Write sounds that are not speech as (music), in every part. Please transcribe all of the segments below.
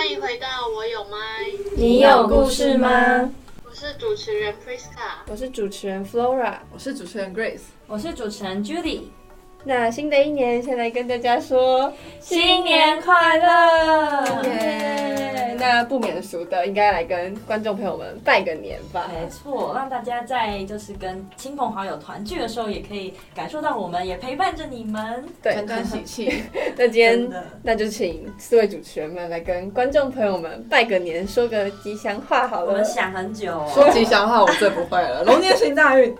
欢迎回到我有麦，你有故事吗？我是主持人 Priska，我是主持人 Flora，我是主持人 Grace，我是主持人 Judy。那新的一年，先来跟大家说新年快乐！耶！那不免俗的，应该来跟观众朋友们拜个年吧。没错，让大家在就是跟亲朋好友团聚的时候，也可以感受到我们也陪伴着你们，对，沾沾喜气。(laughs) 那今天那就请四位主持人们来跟观众朋友们拜个年，说个吉祥话好了。我们想很久、哦，说吉祥话我最不会了。龙年行大运，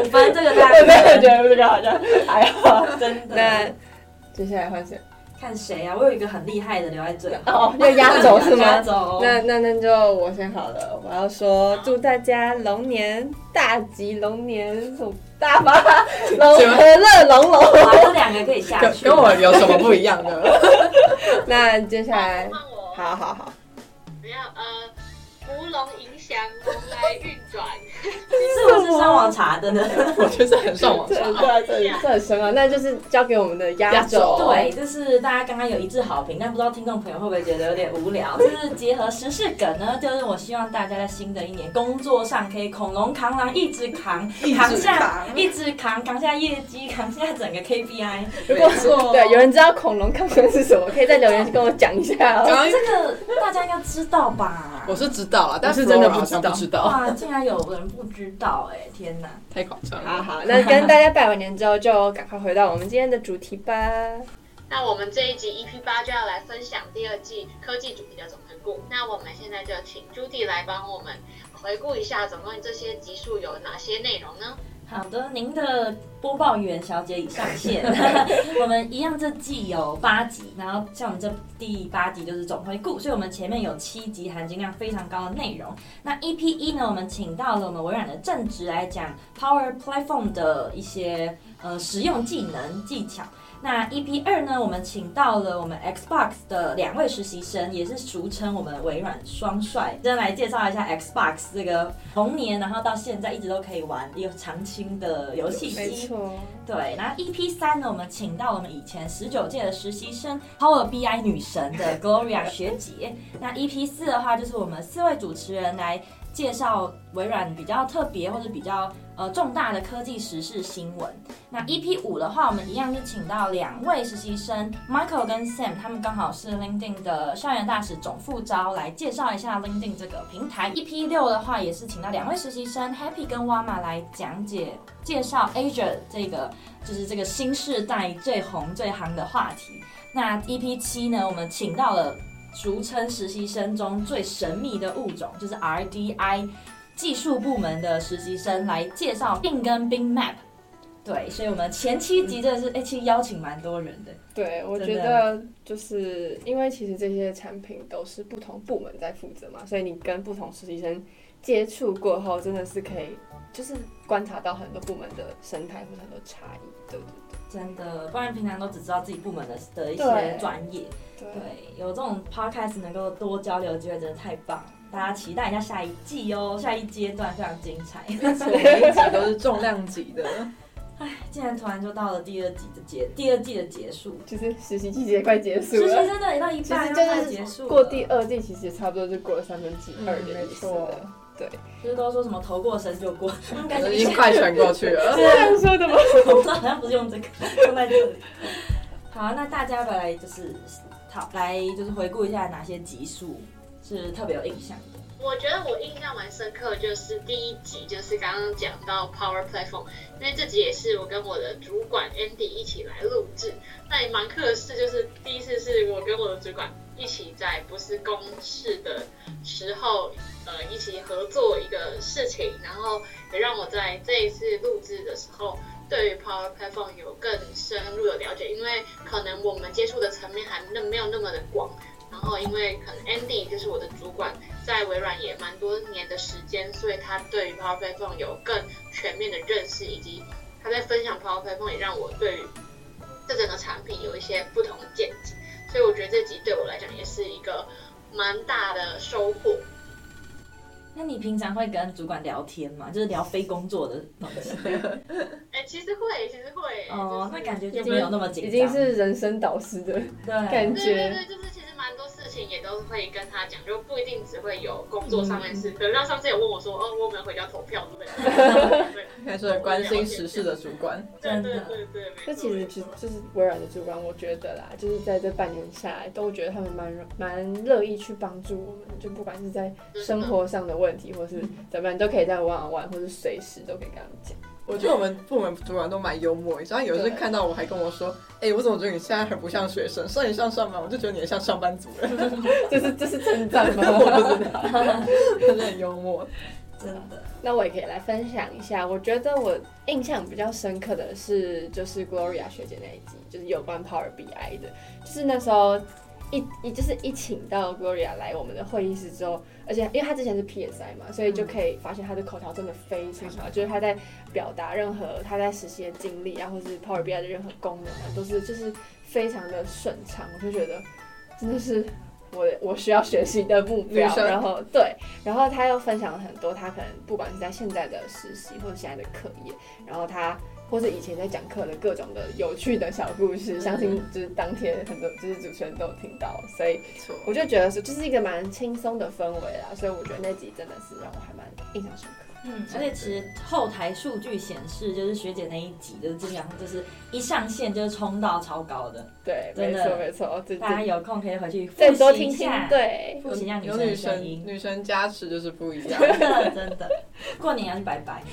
五分这个大家没有觉得这个好像还好。(laughs) 真的，那接下来换谁？看谁啊？我有一个很厉害的留在最后哦，要压轴是吗？压轴。那那那就我先好了。我要说祝大家龙年大吉，龙年大发，(laughs) 龙和乐龙龙。这两个可以下去。跟我有什么不一样的？(laughs) 那接下来，好好好。不要呃，福龙影响，龙来运转。是不是上网查的呢？(laughs) 我觉得很上网查。对对，这很深啊。那就是交给我们的压轴。对，就是大家刚刚有一致好评，但不知道听众朋友会不会觉得有点无聊？就是结合时事梗呢，就是我希望大家在新的一年工作上可以恐龙扛狼一直扛，扛下一直扛，扛下业绩，扛下整个 KPI。如果说对有人知道恐龙扛狼是什么，可以在留言跟我讲一下。这个大家应该知道吧？我是知道啊，但是真的不知道。哇，竟然有人。不知道哎、欸，天哪，太夸张了！好好，那跟大家拜完年之后，就赶快回到我们今天的主题吧。那我们这一集 EP 八就要来分享第二季科技主题的总回顾。那我们现在就请 Judy 来帮我们回顾一下，总共这些集数有哪些内容呢？好的，您的播报员小姐已上线。(laughs) 我们一样，这季有八集，然后像我们这第八集就是总回顾，所以我们前面有七集含金量非常高的内容。那 EP 一呢，我们请到了我们微软的正职来讲 Power Platform 的一些呃实用技能技巧。那 EP 二呢，我们请到了我们 Xbox 的两位实习生，也是俗称我们微软双帅，先来介绍一下 Xbox 这个童年，然后到现在一直都可以玩一个长青的游戏机。没错。对，然后 EP 三呢，我们请到了我们以前十九届的实习生 Power BI 女神的 Gloria 学姐。那 EP 四的话，就是我们四位主持人来介绍微软比较特别或者比较呃重大的科技时事新闻。那 EP 五的话，我们一样是请到两位实习生 Michael 跟 Sam，他们刚好是 LinkedIn 的校园大使总副招，来介绍一下 LinkedIn 这个平台。EP 六的话，也是请到两位实习生 Happy 跟 Wama 来讲解介绍 Azure 这个就是这个新世代最红最夯的话题。那 EP 七呢，我们请到了。俗称实习生中最神秘的物种，就是 RDI 技术部门的实习生来介绍 Bing 跟 Bing Map。对，所以我们前七集真的是，哎、嗯，其实邀请蛮多人的。对，我觉得就是因为其实这些产品都是不同部门在负责嘛，所以你跟不同实习生接触过后，真的是可以就是观察到很多部门的生态或者很多差异。对对对。真的，不然平常都只知道自己部门的的一些专业。对，对，有这种 podcast 能够多交流的机会，真的太棒了！大家期待一下下一季哦，下一阶段非常精彩，每一集都是重量级的。(laughs) 哎，竟然突然就到了第二季的结，第二季的结束，就是实习季节快结束了。实习真的也到一半就快结束，过第二季其实也差不多就过了三分之二的意思了。嗯对，就是都说什么头过身就过，(laughs) 感觉已经快传过去了。是这样说的吗？(laughs) 我不知道，好像不是用这个，用在这里。好，那大家本来就是好来就是回顾一下哪些集数是特别有印象的。我觉得我印象蛮深刻，就是第一集，就是刚刚讲到 Power Platform，因为这集也是我跟我的主管 Andy 一起来录制。那也蛮酷的是，就是第一次是我跟我的主管一起在不是公事的时候。呃，一起合作一个事情，然后也让我在这一次录制的时候，对于 Power Platform 有更深入的了解，因为可能我们接触的层面还那没有那么的广，然后因为可能 Andy 就是我的主管，在微软也蛮多年的时间，所以他对于 Power Platform 有更全面的认识，以及他在分享 Power Platform 也让我对于这整个产品有一些不同的见解，所以我觉得这集对我来讲也是一个蛮大的收获。那你平常会跟主管聊天吗？就是聊非工作的东西。(laughs) 哎、欸，其实会，其实会。哦，那感觉就没有那么紧张，已经是人生导师的感觉。对对对，就是情。也都会跟他讲，就不一定只会有工作上面事。可能他上次也问我说，哦，我们回家投票之类的。(laughs) 应该是关心时事的主管。对对对对，这其实其实就是微软的主管，我觉得啦，就是在这半年下来，都觉得他们蛮蛮乐意去帮助我们，就不管是在生活上的问题，或是怎么样，都可以在玩玩，或是随时都可以跟他们讲。我觉得我们部门主管都蛮幽默，你知道有时看到我还跟我说：“哎、欸，我怎么觉得你现在很不像学生，说你像上班，我就觉得你很像上班族人。(laughs) ”这是这是称赞吗？(laughs) 我不知道，真的很幽默，真的。那我也可以来分享一下，我觉得我印象比较深刻的是，就是 Gloria 学姐那一集，就是有关 Power BI 的，就是那时候。一一就是一请到 Gloria 来我们的会议室之后，而且因为他之前是 PSI 嘛，所以就可以发现他的口条真的非常好，就是他在表达任何他在实习的经历啊，或是 Power BI 的任何功能啊，都是就是非常的顺畅，我就觉得真的是我我需要学习的目标。然后对，然后他又分享了很多他可能不管是在现在的实习或者现在的课业，然后他。或是以前在讲课的各种的有趣的小故事，相信就是当天很多就是主持人都有听到，所以我就觉得是就是一个蛮轻松的氛围啦，所以我觉得那集真的是让我还蛮印象深刻。嗯，而且其实后台数据显示，就是学姐那一集就是基本上就是一上线就是冲到超高的，对，没错没错，大家有空可以回去再多听听，对，复习一下有女神女生加持就是不一样，真的真的，过年要去拜拜。(laughs)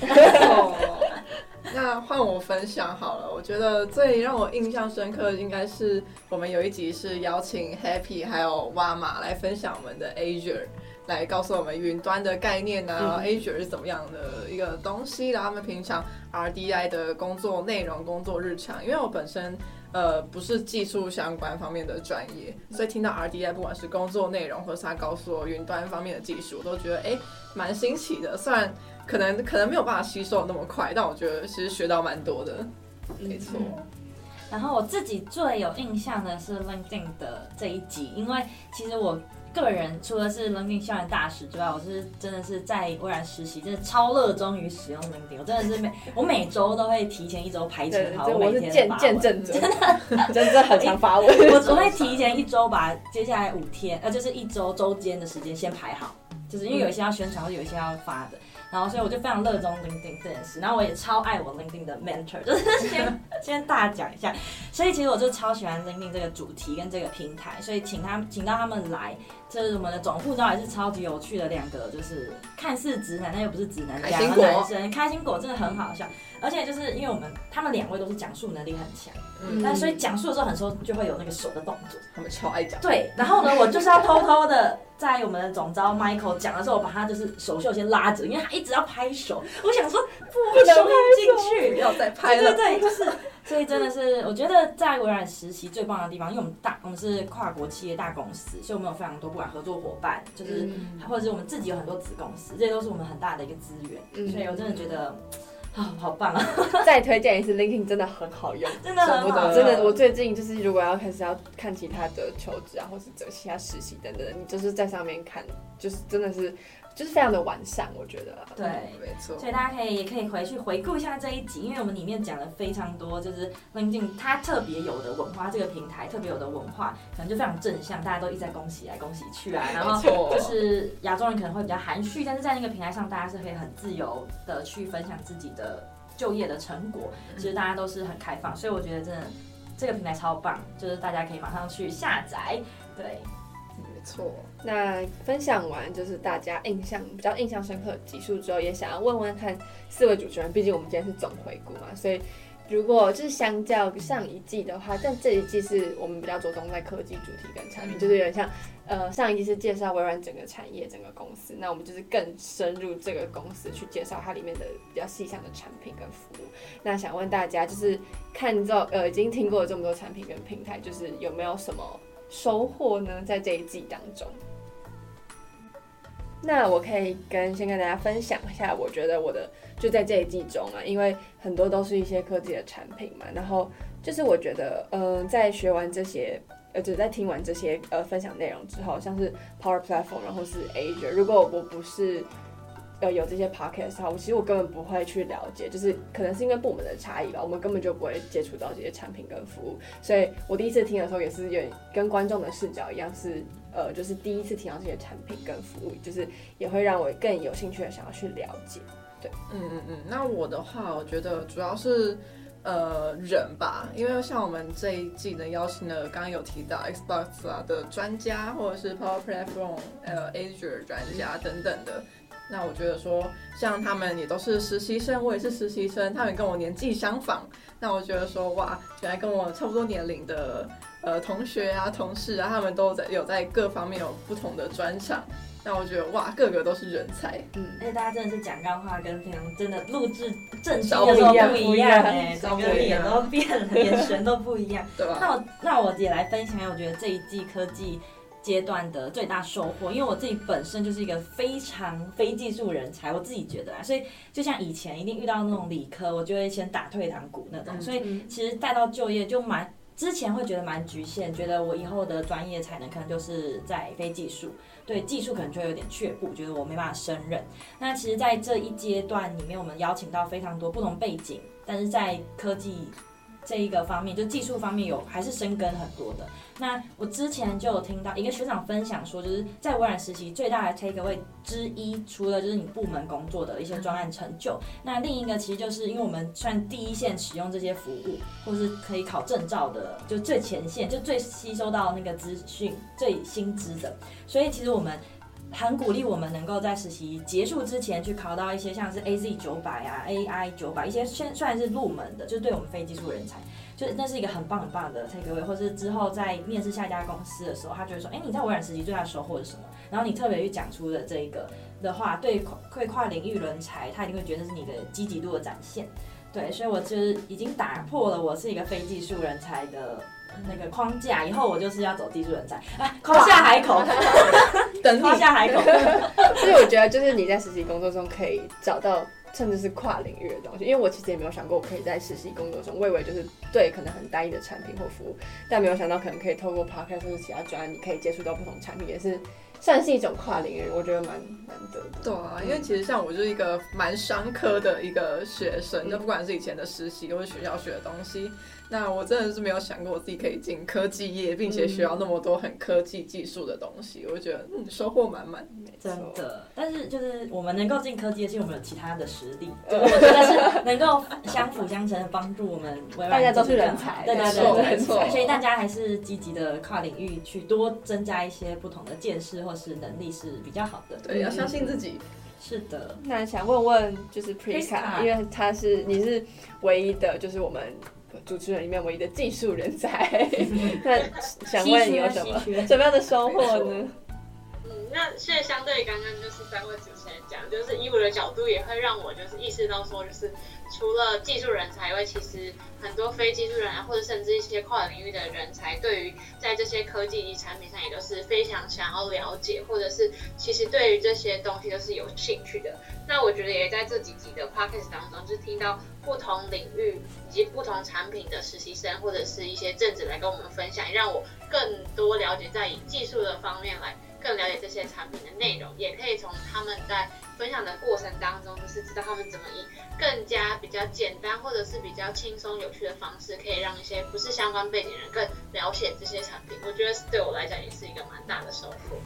那换我分享好了，我觉得最让我印象深刻的应该是我们有一集是邀请 Happy 还有蛙马来分享我们的 Azure，来告诉我们云端的概念啊，然后 Azure 是怎么样的一个东西，然后他们平常 RDI 的工作内容、工作日常。因为我本身呃不是技术相关方面的专业，所以听到 RDI 不管是工作内容，或是他告诉我云端方面的技术，我都觉得哎蛮新奇的，虽然。可能可能没有办法吸收那么快，但我觉得其实学到蛮多的，没错。然后我自己最有印象的是 LinkedIn 的这一集，因为其实我个人除了是 LinkedIn 校园大使之外，我是真的是在微软实习，真的超热衷于使用 LinkedIn。我真的是每 (laughs) 我每周都会提前一周排程，好，我每天发文，真的真的很常发我。(laughs) 我我会提前一周把接下来五天，呃，就是一周周间的时间先排好，就是因为有一些要宣传，或者有一些要发的。然后，所以我就非常热衷 LinkedIn 这件事。然后我也超爱我 LinkedIn 的 mentor，就是 (laughs) 先先大讲一下。所以其实我就超喜欢 LinkedIn 这个主题跟这个平台。所以请他请到他们来，就是我们的总护照也是超级有趣的两个，就是看似直男但又不是直男的两个男生。开心果真的很好笑，而且就是因为我们他们两位都是讲述能力很强，嗯，但所以讲述的时候很多就会有那个手的动作，他们超爱讲。对，然后呢，我就是要偷偷的。在我们的总招 Michael 讲的时候，我把他就是手袖先拉着，因为他一直要拍手。我想说不能进去，不要再拍了。对对对，就是，所以真的是，我觉得在微软实习最棒的地方，因为我们大，我们是跨国企业大公司，所以我们有非常多不管合作伙伴，就是、嗯、或者是我们自己有很多子公司，这些都是我们很大的一个资源。嗯、所以我真的觉得。啊、哦，好棒啊！(laughs) 再推荐一次，LinkedIn 真的很好用，真的很好，真的。我最近就是如果要开始要看其他的求职啊，或是找其他实习等等，你就是在上面看，就是真的是。就是非常的完善，我觉得。对，没错。所以大家可以也可以回去回顾一下这一集，因为我们里面讲了非常多，就是 LinkedIn 它特别有的文化，这个平台特别有的文化，可能就非常正向，大家都一直在恭喜来恭喜去啊。然后就是亚洲人可能会比较含蓄，但是在那个平台上，大家是可以很自由的去分享自己的就业的成果，其实大家都是很开放，所以我觉得真的这个平台超棒，就是大家可以马上去下载，对。错，那分享完就是大家印象比较印象深刻的集数之后，也想要问问看四位主持人，毕竟我们今天是总回顾嘛，所以如果就是相较上一季的话，但这一季是我们比较着重在科技主题跟产品，就是有点像呃上一季是介绍微软整个产业整个公司，那我们就是更深入这个公司去介绍它里面的比较细项的产品跟服务。那想问大家，就是看到呃已经听过了这么多产品跟平台，就是有没有什么？收获呢，在这一季当中，那我可以跟先跟大家分享一下，我觉得我的就在这一季中啊，因为很多都是一些科技的产品嘛，然后就是我觉得，嗯、在学完这些，呃，就在听完这些呃分享内容之后，像是 Power Platform，然后是 Azure，如果我不是呃有这些 podcast 哈，我其实我根本不会去了解，就是可能是因为部门的差异吧，我们根本就不会接触到这些产品跟服务，所以我第一次听的时候也是有跟观众的视角一样，是呃就是第一次听到这些产品跟服务，就是也会让我更有兴趣的想要去了解。对，嗯嗯嗯，那我的话，我觉得主要是。呃，人吧，因为像我们这一季呢，邀请了刚刚有提到 Xbox 啊的专家，或者是 Power Platform 呃 Azure 专家等等的。那我觉得说，像他们也都是实习生，我也是实习生，他们跟我年纪相仿。那我觉得说，哇，原来跟我差不多年龄的呃同学啊、同事啊，他们都在有在各方面有不同的专长。那我觉得哇，个个都是人才，嗯，而且大家真的是讲干话跟平常真的录制正式的时候不一样哎，整个脸都变了，(laughs) 眼神都不一样，(laughs) 对吧？那我那我也来分享，我觉得这一季科技阶段的最大收获，因为我自己本身就是一个非常非技术人才，我自己觉得啊，所以就像以前一定遇到那种理科，我就会先打退堂鼓那种，所以其实带到就业就蛮。之前会觉得蛮局限，觉得我以后的专业才能可能就是在非技术，对技术可能就会有点却步，觉得我没办法胜任。那其实，在这一阶段里面，我们邀请到非常多不同背景，但是在科技。这一个方面，就技术方面有还是深耕很多的。那我之前就有听到一个学长分享说，就是在微软实习最大的 take away 之一，除了就是你部门工作的一些专案成就，那另一个其实就是因为我们算第一线使用这些服务，或是可以考证照的，就最前线，就最吸收到那个资讯最新知的，所以其实我们。很鼓励我们能够在实习结束之前去考到一些像是 AZ 九百啊、AI 九百一些，现算是入门的，就是对我们非技术人才，就那是一个很棒很棒的 take away，或是之后在面试下一家公司的时候，他觉得说，哎、你在微软实习最大的收获是什么？然后你特别去讲出的这一个的话，对跨跨领域人才，他一定会觉得是你的积极度的展现。对，所以我就是已经打破了我是一个非技术人才的。那个框架，以后我就是要走技术人才，啊，夸下海口，(laughs) 等夸下海口。(laughs) 所以我觉得，就是你在实习工作中可以找到，甚至是跨领域的东西。因为我其实也没有想过，我可以在实习工作中，我以为就是对可能很单一的产品或服务，但没有想到可能可以透过 Podcast 或者其他专案，你可以接触到不同产品，也是。算是一种跨领域，我觉得蛮难得的。对啊，因为其实像我就是一个蛮商科的一个学生，就、嗯、不管是以前的实习或是学校学的东西，那我真的是没有想过我自己可以进科技业，并且学到那么多很科技技术的东西，嗯、我觉得嗯收获满满。真的，但是就是我们能够进科技业，是因为我们有其他的实力，嗯、我觉得是能够相辅相成的帮助我们。大家都是人才，对对对，没错。所以大家还是积极的跨领域去多增加一些不同的见识。或是能力是比较好的，对，要相信自己。是的，那想问问就是 Priska，因为他是你是唯一的，就是我们主持人里面唯一的技术人才。(laughs) 那想问你有什么什么样的收获呢？那现在相对于刚刚就是三位主持人讲，就是以我的角度也会让我就是意识到说就是。除了技术人才以外，其实很多非技术人啊，或者甚至一些跨领域的人才，对于在这些科技及产品上也都是非常想要了解，或者是其实对于这些东西都是有兴趣的。那我觉得也在这几集的 podcast 当中，就听到不同领域以及不同产品的实习生或者是一些正职来跟我们分享，让我更多了解在以技术的方面来更了解这些产品的内容，也可以从他们在。分享的过程当中，就是知道他们怎么以更加比较简单或者是比较轻松有趣的方式，可以让一些不是相关背景人更了解这些产品。我觉得对我来讲也是一个蛮大的收获。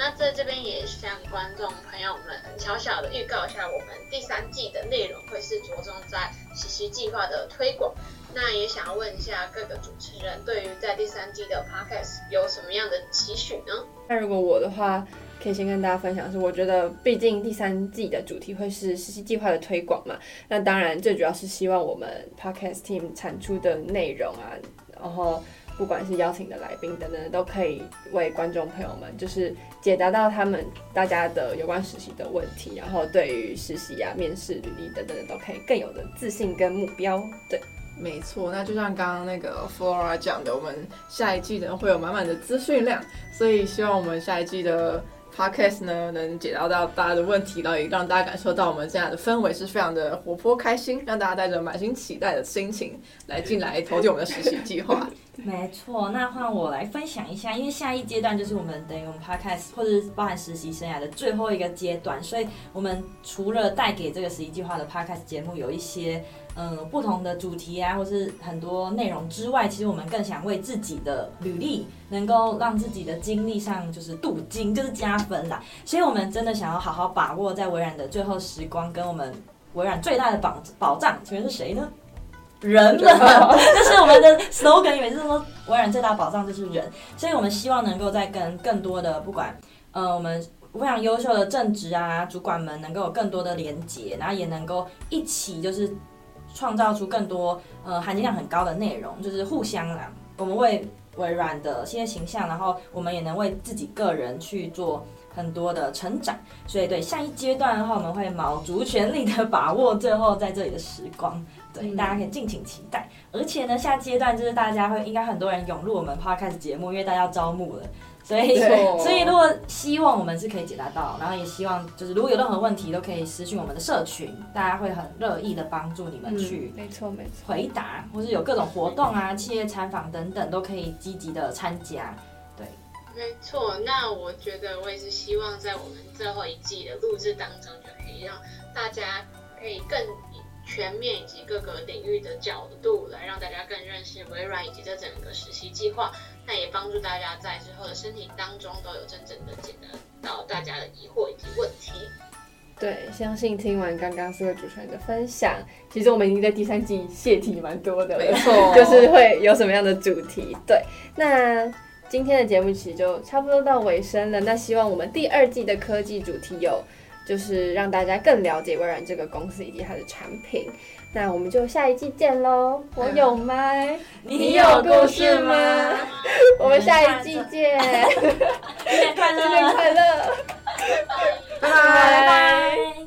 那在这边也向观众朋友们小小的预告一下，我们第三季的内容会是着重在实习计划的推广。那也想要问一下各个主持人，对于在第三季的 Podcast 有什么样的期许呢？那如果我的话。可以先跟大家分享是，我觉得毕竟第三季的主题会是实习计划的推广嘛，那当然最主要是希望我们 Podcast Team 产出的内容啊，然后不管是邀请的来宾等等，都可以为观众朋友们就是解答到他们大家的有关实习的问题，然后对于实习啊、面试、履历等等都可以更有的自信跟目标。对，没错，那就像刚刚那个 Flora 讲的，我们下一季呢会有满满的资讯量，所以希望我们下一季的。Podcast 呢，能解答到大家的问题，然后也让大家感受到我们这样的氛围是非常的活泼开心，让大家带着满心期待的心情来进来投递我们的实习计划。没错，那换我来分享一下，因为下一阶段就是我们等于我们 podcast 或者是包含实习生涯的最后一个阶段，所以我们除了带给这个实习计划的 podcast 节目有一些嗯、不同的主题啊，或是很多内容之外，其实我们更想为自己的履历能够让自己的经历上就是镀金，就是加分啦。所以我们真的想要好好把握在微软的最后时光，跟我们微软最大的保保障，请问是谁呢？人们，(laughs) 就是我们的 slogan，也就是说，微软最大保障就是人，所以我们希望能够再跟更多的不管，呃，我们非常优秀的正职啊主管们能够有更多的连接，然后也能够一起就是创造出更多呃含金量很高的内容，就是互相啦，我们为微软的新的形象，然后我们也能为自己个人去做很多的成长，所以对下一阶段的话，我们会卯足全力的把握最后在这里的时光。对，大家可以敬请期待。而且呢，下阶段就是大家会应该很多人涌入我们 podcast 节目，因为大家要招募了，所以 (laughs) 所以如果希望我们是可以解答到，然后也希望就是如果有任何问题都可以私讯我们的社群，大家会很乐意的帮助你们去没错没错回答，或是有各种活动啊、企业参访等等都可以积极的参加。对，没错。那我觉得我也是希望在我们最后一季的录制当中，就可以让大家可以更。全面以及各个领域的角度来让大家更认识微软以及这整个实习计划，那也帮助大家在之后的申请当中都有真正的解答到大家的疑惑以及问题。对，相信听完刚刚四位主持人的分享，其实我们已经在第三季泄题蛮多的了，没错，就是会有什么样的主题。对，那今天的节目其实就差不多到尾声了。那希望我们第二季的科技主题有。就是让大家更了解微软这个公司以及它的产品。那我们就下一季见喽！我有麦，(laughs) 你有故事吗？(laughs) 我们下一季见！(laughs) 新年快乐！新年快乐！拜拜！